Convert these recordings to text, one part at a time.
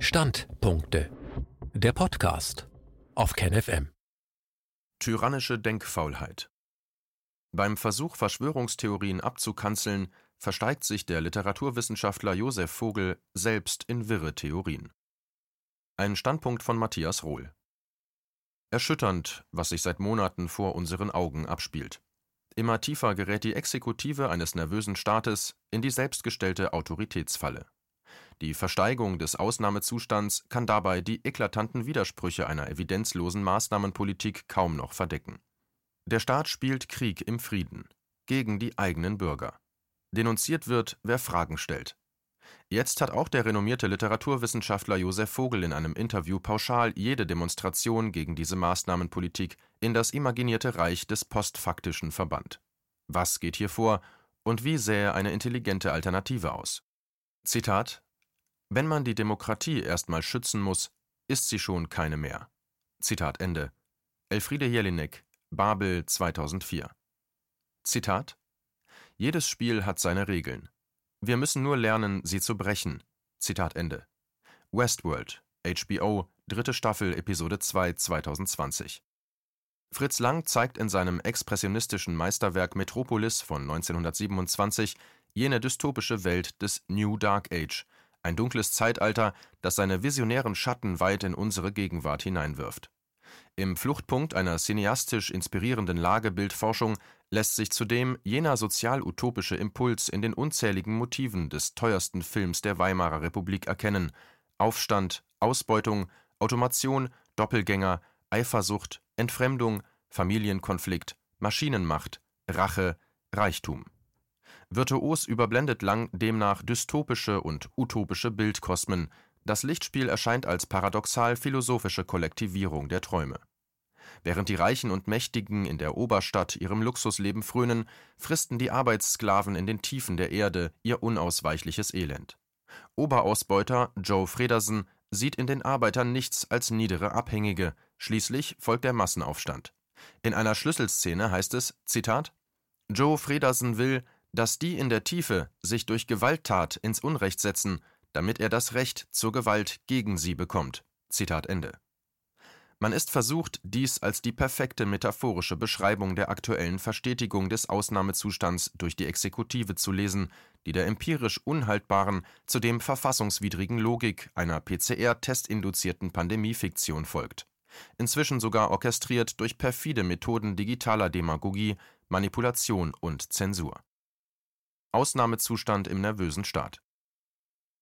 Standpunkte. Der Podcast auf KenFM. Tyrannische Denkfaulheit. Beim Versuch, Verschwörungstheorien abzukanzeln, versteigt sich der Literaturwissenschaftler Josef Vogel selbst in wirre Theorien. Ein Standpunkt von Matthias Rohl. Erschütternd, was sich seit Monaten vor unseren Augen abspielt. Immer tiefer gerät die Exekutive eines nervösen Staates in die selbstgestellte Autoritätsfalle. Die Versteigung des Ausnahmezustands kann dabei die eklatanten Widersprüche einer evidenzlosen Maßnahmenpolitik kaum noch verdecken. Der Staat spielt Krieg im Frieden gegen die eigenen Bürger. Denunziert wird, wer Fragen stellt. Jetzt hat auch der renommierte Literaturwissenschaftler Josef Vogel in einem Interview pauschal jede Demonstration gegen diese Maßnahmenpolitik in das imaginierte Reich des Postfaktischen verbannt. Was geht hier vor und wie sähe eine intelligente Alternative aus? Zitat Wenn man die Demokratie erstmal schützen muss, ist sie schon keine mehr. Zitat Ende. Elfriede Jelinek, Babel 2004. Zitat Jedes Spiel hat seine Regeln. Wir müssen nur lernen, sie zu brechen. Zitat Ende. Westworld, HBO, dritte Staffel, Episode 2, 2020. Fritz Lang zeigt in seinem expressionistischen Meisterwerk Metropolis von 1927 jene dystopische Welt des New Dark Age, ein dunkles Zeitalter, das seine visionären Schatten weit in unsere Gegenwart hineinwirft. Im Fluchtpunkt einer cineastisch inspirierenden Lagebildforschung lässt sich zudem jener sozial-utopische Impuls in den unzähligen Motiven des teuersten Films der Weimarer Republik erkennen: Aufstand, Ausbeutung, Automation, Doppelgänger, Eifersucht, Entfremdung, Familienkonflikt, Maschinenmacht, Rache, Reichtum. Virtuos überblendet Lang demnach dystopische und utopische Bildkosmen, das Lichtspiel erscheint als paradoxal philosophische Kollektivierung der Träume Während die Reichen und Mächtigen in der Oberstadt ihrem Luxusleben frönen, fristen die Arbeitssklaven in den Tiefen der Erde ihr unausweichliches Elend. Oberausbeuter Joe Fredersen sieht in den Arbeitern nichts als niedere Abhängige, schließlich folgt der Massenaufstand. In einer Schlüsselszene heißt es: Zitat Joe Fredersen will, dass die in der Tiefe sich durch Gewalttat ins Unrecht setzen, damit er das Recht zur Gewalt gegen sie bekommt. Zitat Ende. Man ist versucht, dies als die perfekte metaphorische Beschreibung der aktuellen Verstetigung des Ausnahmezustands durch die Exekutive zu lesen, die der empirisch unhaltbaren, zudem verfassungswidrigen Logik einer PCR-testinduzierten Pandemiefiktion folgt. Inzwischen sogar orchestriert durch perfide Methoden digitaler Demagogie, Manipulation und Zensur. Ausnahmezustand im nervösen Staat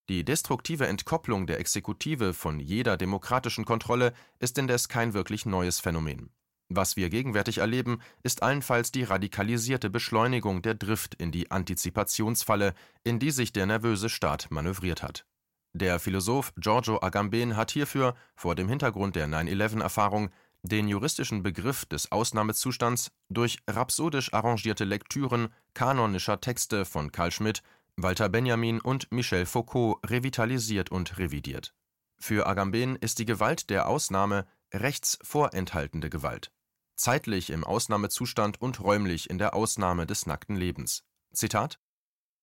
die destruktive Entkopplung der Exekutive von jeder demokratischen Kontrolle ist indes kein wirklich neues Phänomen. Was wir gegenwärtig erleben, ist allenfalls die radikalisierte Beschleunigung der Drift in die Antizipationsfalle, in die sich der nervöse Staat manövriert hat. Der Philosoph Giorgio Agamben hat hierfür, vor dem Hintergrund der 9-11-Erfahrung, den juristischen Begriff des Ausnahmezustands durch rhapsodisch arrangierte Lektüren kanonischer Texte von Carl Schmitt Walter Benjamin und Michel Foucault revitalisiert und revidiert. Für Agamben ist die Gewalt der Ausnahme rechtsvorenthaltende Gewalt, zeitlich im Ausnahmezustand und räumlich in der Ausnahme des nackten Lebens. Zitat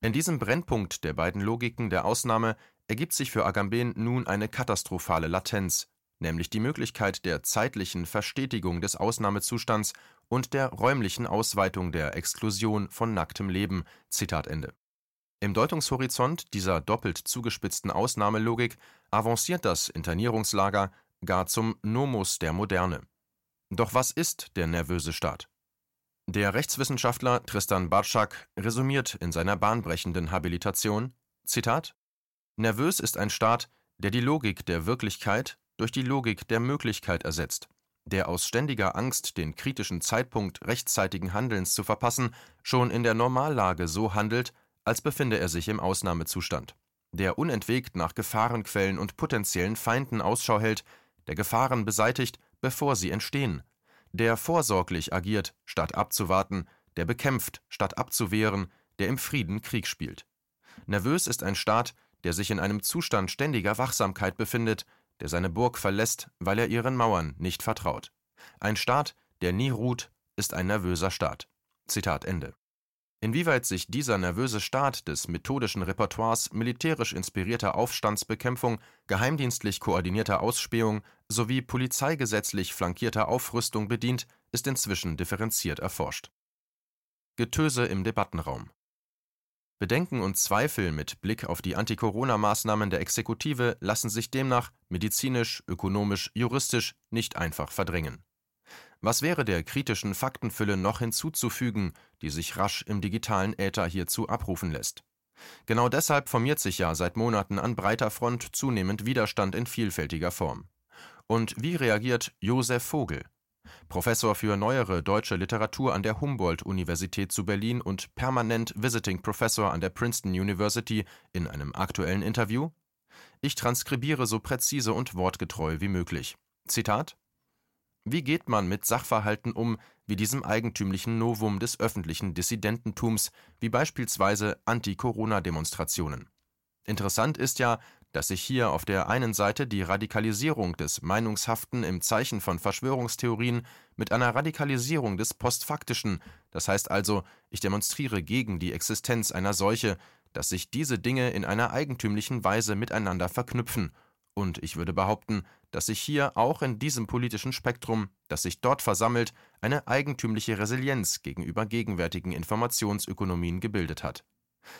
In diesem Brennpunkt der beiden Logiken der Ausnahme ergibt sich für Agamben nun eine katastrophale Latenz, nämlich die Möglichkeit der zeitlichen Verstetigung des Ausnahmezustands und der räumlichen Ausweitung der Exklusion von nacktem Leben. Zitat Ende. Im Deutungshorizont dieser doppelt zugespitzten Ausnahmelogik avanciert das Internierungslager gar zum Nomus der Moderne. Doch was ist der nervöse Staat? Der Rechtswissenschaftler Tristan Bartschak resümiert in seiner bahnbrechenden Habilitation: Zitat: Nervös ist ein Staat, der die Logik der Wirklichkeit durch die Logik der Möglichkeit ersetzt, der aus ständiger Angst, den kritischen Zeitpunkt rechtzeitigen Handelns zu verpassen, schon in der Normallage so handelt, als befinde er sich im Ausnahmezustand, der unentwegt nach Gefahrenquellen und potenziellen Feinden Ausschau hält, der Gefahren beseitigt, bevor sie entstehen, der vorsorglich agiert, statt abzuwarten, der bekämpft, statt abzuwehren, der im Frieden Krieg spielt. Nervös ist ein Staat, der sich in einem Zustand ständiger Wachsamkeit befindet, der seine Burg verlässt, weil er ihren Mauern nicht vertraut. Ein Staat, der nie ruht, ist ein nervöser Staat. Zitat Ende. Inwieweit sich dieser nervöse Staat des methodischen Repertoires militärisch inspirierter Aufstandsbekämpfung, geheimdienstlich koordinierter Ausspähung sowie polizeigesetzlich flankierter Aufrüstung bedient, ist inzwischen differenziert erforscht. Getöse im Debattenraum Bedenken und Zweifel mit Blick auf die Anti-Corona-Maßnahmen der Exekutive lassen sich demnach medizinisch, ökonomisch, juristisch nicht einfach verdrängen. Was wäre der kritischen Faktenfülle noch hinzuzufügen, die sich rasch im digitalen Äther hierzu abrufen lässt? Genau deshalb formiert sich ja seit Monaten an breiter Front zunehmend Widerstand in vielfältiger Form. Und wie reagiert Josef Vogel, Professor für neuere deutsche Literatur an der Humboldt-Universität zu Berlin und permanent Visiting Professor an der Princeton University, in einem aktuellen Interview? Ich transkribiere so präzise und wortgetreu wie möglich. Zitat: Wie geht man mit Sachverhalten um, wie diesem eigentümlichen Novum des öffentlichen Dissidententums, wie beispielsweise Anti-Corona-Demonstrationen? Interessant ist ja, dass sich hier auf der einen Seite die Radikalisierung des Meinungshaften im Zeichen von Verschwörungstheorien mit einer Radikalisierung des Postfaktischen, das heißt also, ich demonstriere gegen die Existenz einer Seuche, dass sich diese Dinge in einer eigentümlichen Weise miteinander verknüpfen, und ich würde behaupten, dass sich hier auch in diesem politischen Spektrum, das sich dort versammelt, eine eigentümliche Resilienz gegenüber gegenwärtigen Informationsökonomien gebildet hat.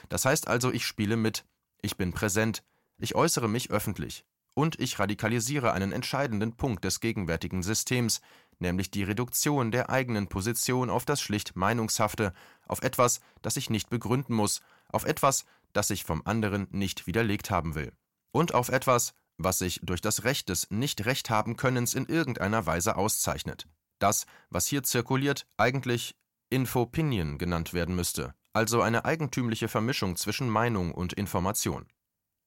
Das heißt also, ich spiele mit, ich bin präsent, ich äußere mich öffentlich. Und ich radikalisiere einen entscheidenden Punkt des gegenwärtigen Systems, nämlich die Reduktion der eigenen Position auf das schlicht Meinungshafte, auf etwas, das ich nicht begründen muss, auf etwas, das ich vom anderen nicht widerlegt haben will. Und auf etwas, was sich durch das Recht des Nicht-Recht haben Könnens in irgendeiner Weise auszeichnet. Das, was hier zirkuliert, eigentlich Infopinion genannt werden müsste, also eine eigentümliche Vermischung zwischen Meinung und Information.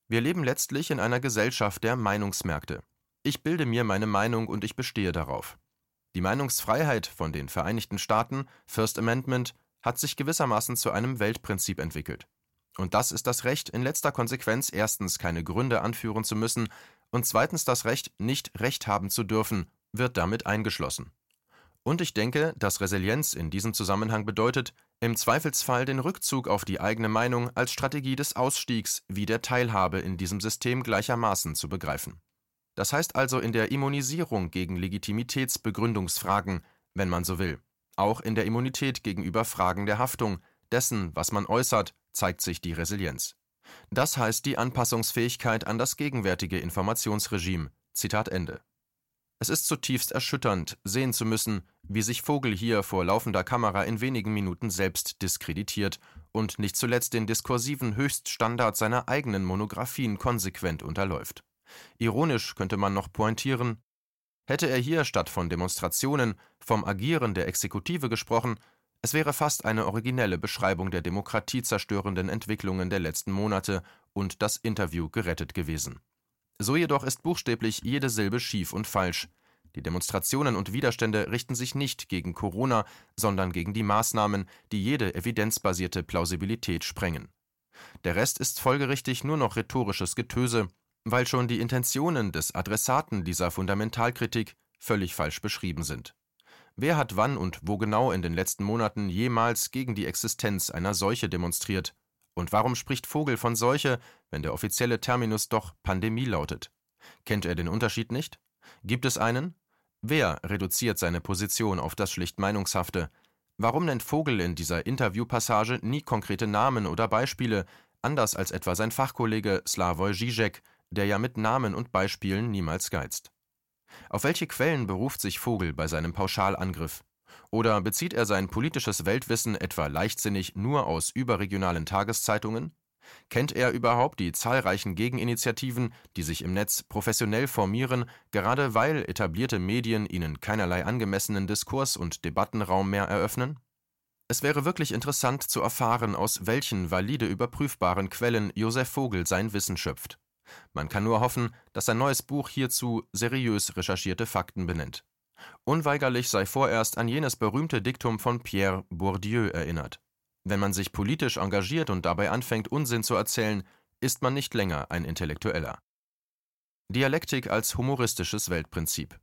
Wir leben letztlich in einer Gesellschaft der Meinungsmärkte. Ich bilde mir meine Meinung und ich bestehe darauf. Die Meinungsfreiheit von den Vereinigten Staaten, First Amendment, hat sich gewissermaßen zu einem Weltprinzip entwickelt. Und das ist das Recht, in letzter Konsequenz erstens keine Gründe anführen zu müssen und zweitens das Recht, nicht Recht haben zu dürfen, wird damit eingeschlossen. Und ich denke, dass Resilienz in diesem Zusammenhang bedeutet, im Zweifelsfall den Rückzug auf die eigene Meinung als Strategie des Ausstiegs wie der Teilhabe in diesem System gleichermaßen zu begreifen. Das heißt also in der Immunisierung gegen Legitimitätsbegründungsfragen, wenn man so will. Auch in der Immunität gegenüber Fragen der Haftung, dessen, was man äußert, zeigt sich die Resilienz. Das heißt die Anpassungsfähigkeit an das gegenwärtige Informationsregime. Zitat Ende. Es ist zutiefst erschütternd, sehen zu müssen, wie sich Vogel hier vor laufender Kamera in wenigen Minuten selbst diskreditiert und nicht zuletzt den diskursiven Höchststandard seiner eigenen Monographien konsequent unterläuft. Ironisch könnte man noch pointieren, hätte er hier statt von Demonstrationen vom Agieren der Exekutive gesprochen, es wäre fast eine originelle Beschreibung der demokratiezerstörenden Entwicklungen der letzten Monate und das Interview gerettet gewesen. So jedoch ist buchstäblich jede Silbe schief und falsch. Die Demonstrationen und Widerstände richten sich nicht gegen Corona, sondern gegen die Maßnahmen, die jede evidenzbasierte Plausibilität sprengen. Der Rest ist folgerichtig nur noch rhetorisches Getöse, weil schon die Intentionen des Adressaten dieser Fundamentalkritik völlig falsch beschrieben sind. Wer hat wann und wo genau in den letzten Monaten jemals gegen die Existenz einer Seuche demonstriert? Und warum spricht Vogel von Seuche, wenn der offizielle Terminus doch Pandemie lautet? Kennt er den Unterschied nicht? Gibt es einen? Wer reduziert seine Position auf das schlicht Meinungshafte? Warum nennt Vogel in dieser Interviewpassage nie konkrete Namen oder Beispiele, anders als etwa sein Fachkollege Slavoj Žižek, der ja mit Namen und Beispielen niemals geizt? Auf welche Quellen beruft sich Vogel bei seinem Pauschalangriff? Oder bezieht er sein politisches Weltwissen etwa leichtsinnig nur aus überregionalen Tageszeitungen? Kennt er überhaupt die zahlreichen Gegeninitiativen, die sich im Netz professionell formieren, gerade weil etablierte Medien ihnen keinerlei angemessenen Diskurs- und Debattenraum mehr eröffnen? Es wäre wirklich interessant zu erfahren, aus welchen valide überprüfbaren Quellen Josef Vogel sein Wissen schöpft. Man kann nur hoffen, dass sein neues Buch hierzu seriös recherchierte Fakten benennt. Unweigerlich sei vorerst an jenes berühmte Diktum von Pierre Bourdieu erinnert. Wenn man sich politisch engagiert und dabei anfängt, Unsinn zu erzählen, ist man nicht länger ein Intellektueller. Dialektik als humoristisches Weltprinzip.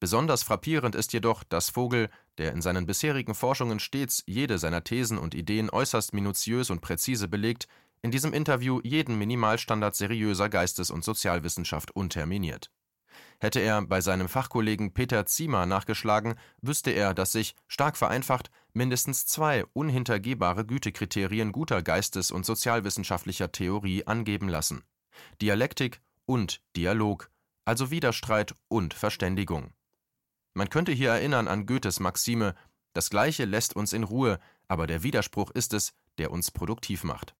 Besonders frappierend ist jedoch, dass Vogel, der in seinen bisherigen Forschungen stets jede seiner Thesen und Ideen äußerst minutiös und präzise belegt, in diesem Interview jeden Minimalstandard seriöser Geistes- und Sozialwissenschaft unterminiert. Hätte er bei seinem Fachkollegen Peter Ziemer nachgeschlagen, wüsste er, dass sich, stark vereinfacht, mindestens zwei unhintergehbare Gütekriterien guter geistes- und sozialwissenschaftlicher Theorie angeben lassen: Dialektik und Dialog, also Widerstreit und Verständigung. Man könnte hier erinnern an Goethes Maxime: Das Gleiche lässt uns in Ruhe, aber der Widerspruch ist es, der uns produktiv macht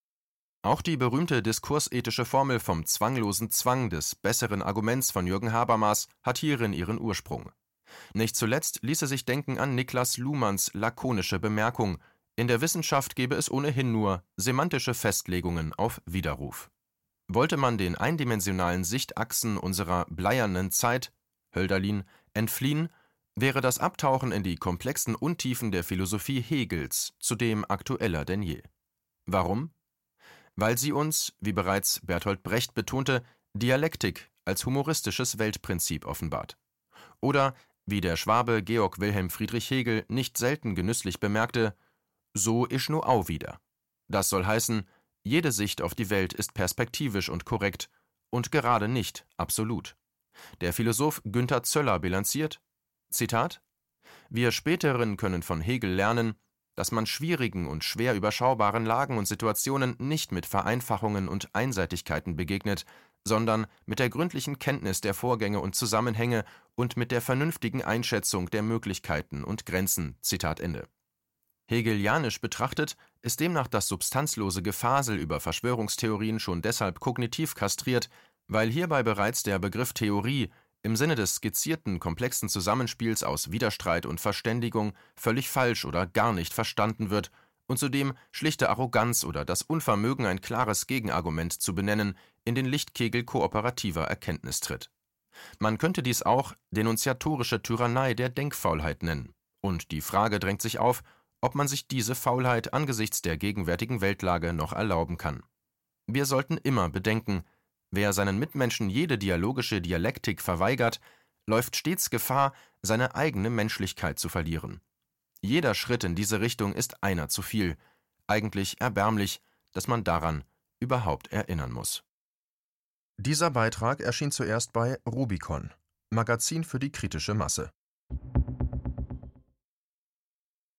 auch die berühmte diskursethische Formel vom zwanglosen Zwang des besseren Arguments von Jürgen Habermas hat hierin ihren Ursprung. Nicht zuletzt ließe sich denken an Niklas Luhmanns lakonische Bemerkung, in der Wissenschaft gebe es ohnehin nur semantische Festlegungen auf Widerruf. Wollte man den eindimensionalen Sichtachsen unserer bleiernen Zeit Hölderlin entfliehen, wäre das Abtauchen in die komplexen Untiefen der Philosophie Hegels zudem aktueller denn je. Warum? Weil sie uns, wie bereits Bertolt Brecht betonte, Dialektik als humoristisches Weltprinzip offenbart. Oder, wie der Schwabe Georg Wilhelm Friedrich Hegel nicht selten genüsslich bemerkte, so isch nu au wieder. Das soll heißen, jede Sicht auf die Welt ist perspektivisch und korrekt und gerade nicht absolut. Der Philosoph Günther Zöller bilanziert: Zitat: Wir Späteren können von Hegel lernen, dass man schwierigen und schwer überschaubaren Lagen und Situationen nicht mit Vereinfachungen und Einseitigkeiten begegnet, sondern mit der gründlichen Kenntnis der Vorgänge und Zusammenhänge und mit der vernünftigen Einschätzung der Möglichkeiten und Grenzen. Zitat Ende. Hegelianisch betrachtet ist demnach das substanzlose Gefasel über Verschwörungstheorien schon deshalb kognitiv kastriert, weil hierbei bereits der Begriff Theorie im Sinne des skizzierten komplexen Zusammenspiels aus Widerstreit und Verständigung völlig falsch oder gar nicht verstanden wird und zudem schlichte Arroganz oder das Unvermögen, ein klares Gegenargument zu benennen, in den Lichtkegel kooperativer Erkenntnis tritt. Man könnte dies auch denunziatorische Tyrannei der Denkfaulheit nennen. Und die Frage drängt sich auf, ob man sich diese Faulheit angesichts der gegenwärtigen Weltlage noch erlauben kann. Wir sollten immer bedenken, Wer seinen Mitmenschen jede dialogische Dialektik verweigert, läuft stets Gefahr, seine eigene Menschlichkeit zu verlieren. Jeder Schritt in diese Richtung ist einer zu viel. Eigentlich erbärmlich, dass man daran überhaupt erinnern muss. Dieser Beitrag erschien zuerst bei Rubicon, Magazin für die kritische Masse.